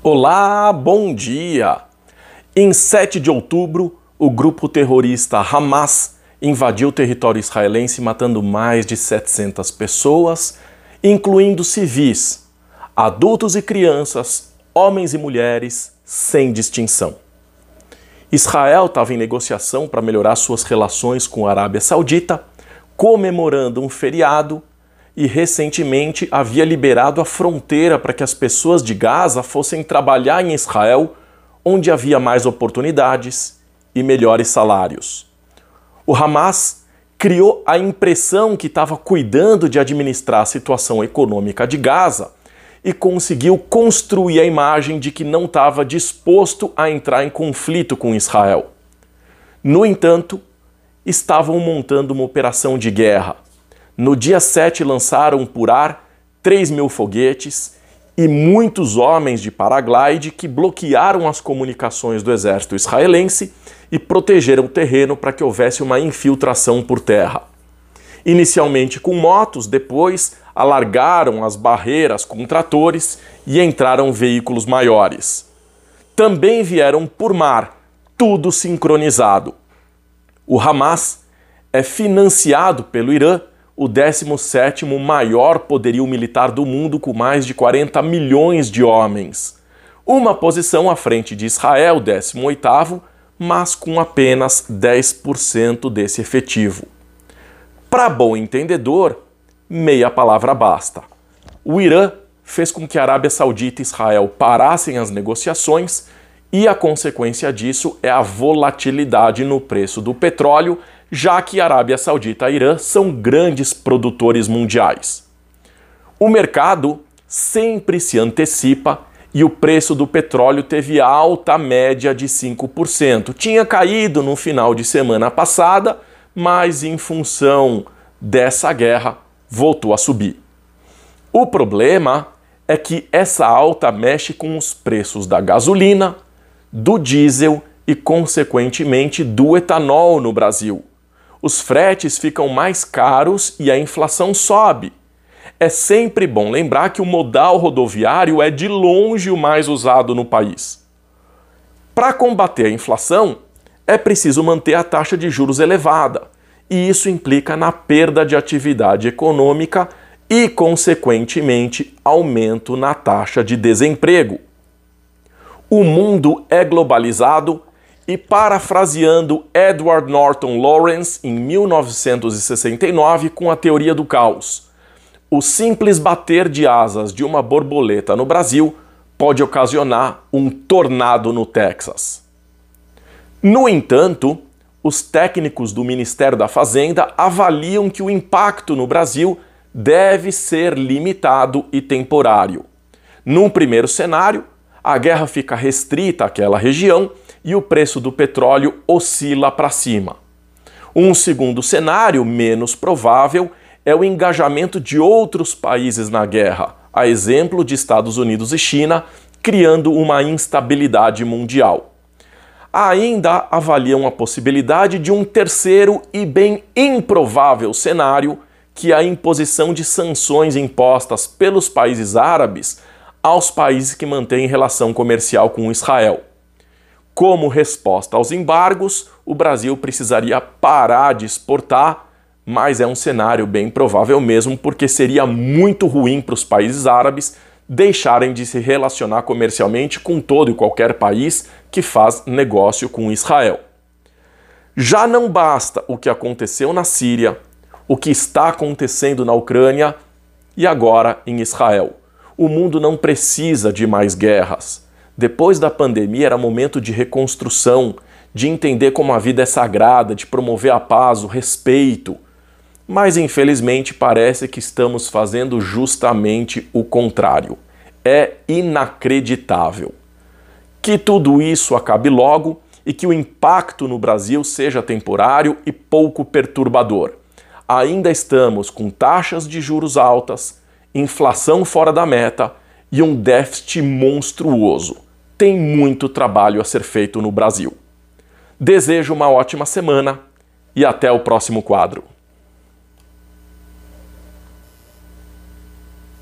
Olá, bom dia! Em 7 de outubro, o grupo terrorista Hamas invadiu o território israelense matando mais de 700 pessoas, incluindo civis, adultos e crianças, homens e mulheres, sem distinção. Israel estava em negociação para melhorar suas relações com a Arábia Saudita, comemorando um feriado e recentemente havia liberado a fronteira para que as pessoas de Gaza fossem trabalhar em Israel, onde havia mais oportunidades e melhores salários. O Hamas criou a impressão que estava cuidando de administrar a situação econômica de Gaza e conseguiu construir a imagem de que não estava disposto a entrar em conflito com Israel. No entanto, estavam montando uma operação de guerra no dia 7 lançaram por ar 3 mil foguetes e muitos homens de paraglide que bloquearam as comunicações do exército israelense e protegeram o terreno para que houvesse uma infiltração por terra. Inicialmente com motos, depois alargaram as barreiras com tratores e entraram veículos maiores. Também vieram por mar, tudo sincronizado. O Hamas é financiado pelo Irã o 17º maior poderio militar do mundo com mais de 40 milhões de homens. Uma posição à frente de Israel, 18º, mas com apenas 10% desse efetivo. Para bom entendedor, meia palavra basta. O Irã fez com que a Arábia Saudita e Israel parassem as negociações e a consequência disso é a volatilidade no preço do petróleo já que Arábia Saudita e Irã são grandes produtores mundiais. O mercado sempre se antecipa e o preço do petróleo teve alta média de 5%. Tinha caído no final de semana passada, mas em função dessa guerra voltou a subir. O problema é que essa alta mexe com os preços da gasolina, do diesel e, consequentemente, do etanol no Brasil os fretes ficam mais caros e a inflação sobe. É sempre bom lembrar que o modal rodoviário é de longe o mais usado no país. Para combater a inflação, é preciso manter a taxa de juros elevada, e isso implica na perda de atividade econômica e, consequentemente, aumento na taxa de desemprego. O mundo é globalizado e parafraseando Edward Norton Lawrence em 1969 com a teoria do caos, o simples bater de asas de uma borboleta no Brasil pode ocasionar um tornado no Texas. No entanto, os técnicos do Ministério da Fazenda avaliam que o impacto no Brasil deve ser limitado e temporário. Num primeiro cenário, a guerra fica restrita àquela região e o preço do petróleo oscila para cima. Um segundo cenário, menos provável, é o engajamento de outros países na guerra, a exemplo de Estados Unidos e China, criando uma instabilidade mundial. Ainda avaliam a possibilidade de um terceiro e bem improvável cenário, que é a imposição de sanções impostas pelos países árabes aos países que mantêm relação comercial com Israel. Como resposta aos embargos, o Brasil precisaria parar de exportar, mas é um cenário bem provável mesmo, porque seria muito ruim para os países árabes deixarem de se relacionar comercialmente com todo e qualquer país que faz negócio com Israel. Já não basta o que aconteceu na Síria, o que está acontecendo na Ucrânia e agora em Israel. O mundo não precisa de mais guerras. Depois da pandemia era momento de reconstrução, de entender como a vida é sagrada, de promover a paz, o respeito. Mas infelizmente parece que estamos fazendo justamente o contrário. É inacreditável. Que tudo isso acabe logo e que o impacto no Brasil seja temporário e pouco perturbador. Ainda estamos com taxas de juros altas, inflação fora da meta e um déficit monstruoso tem muito trabalho a ser feito no Brasil. Desejo uma ótima semana e até o próximo quadro.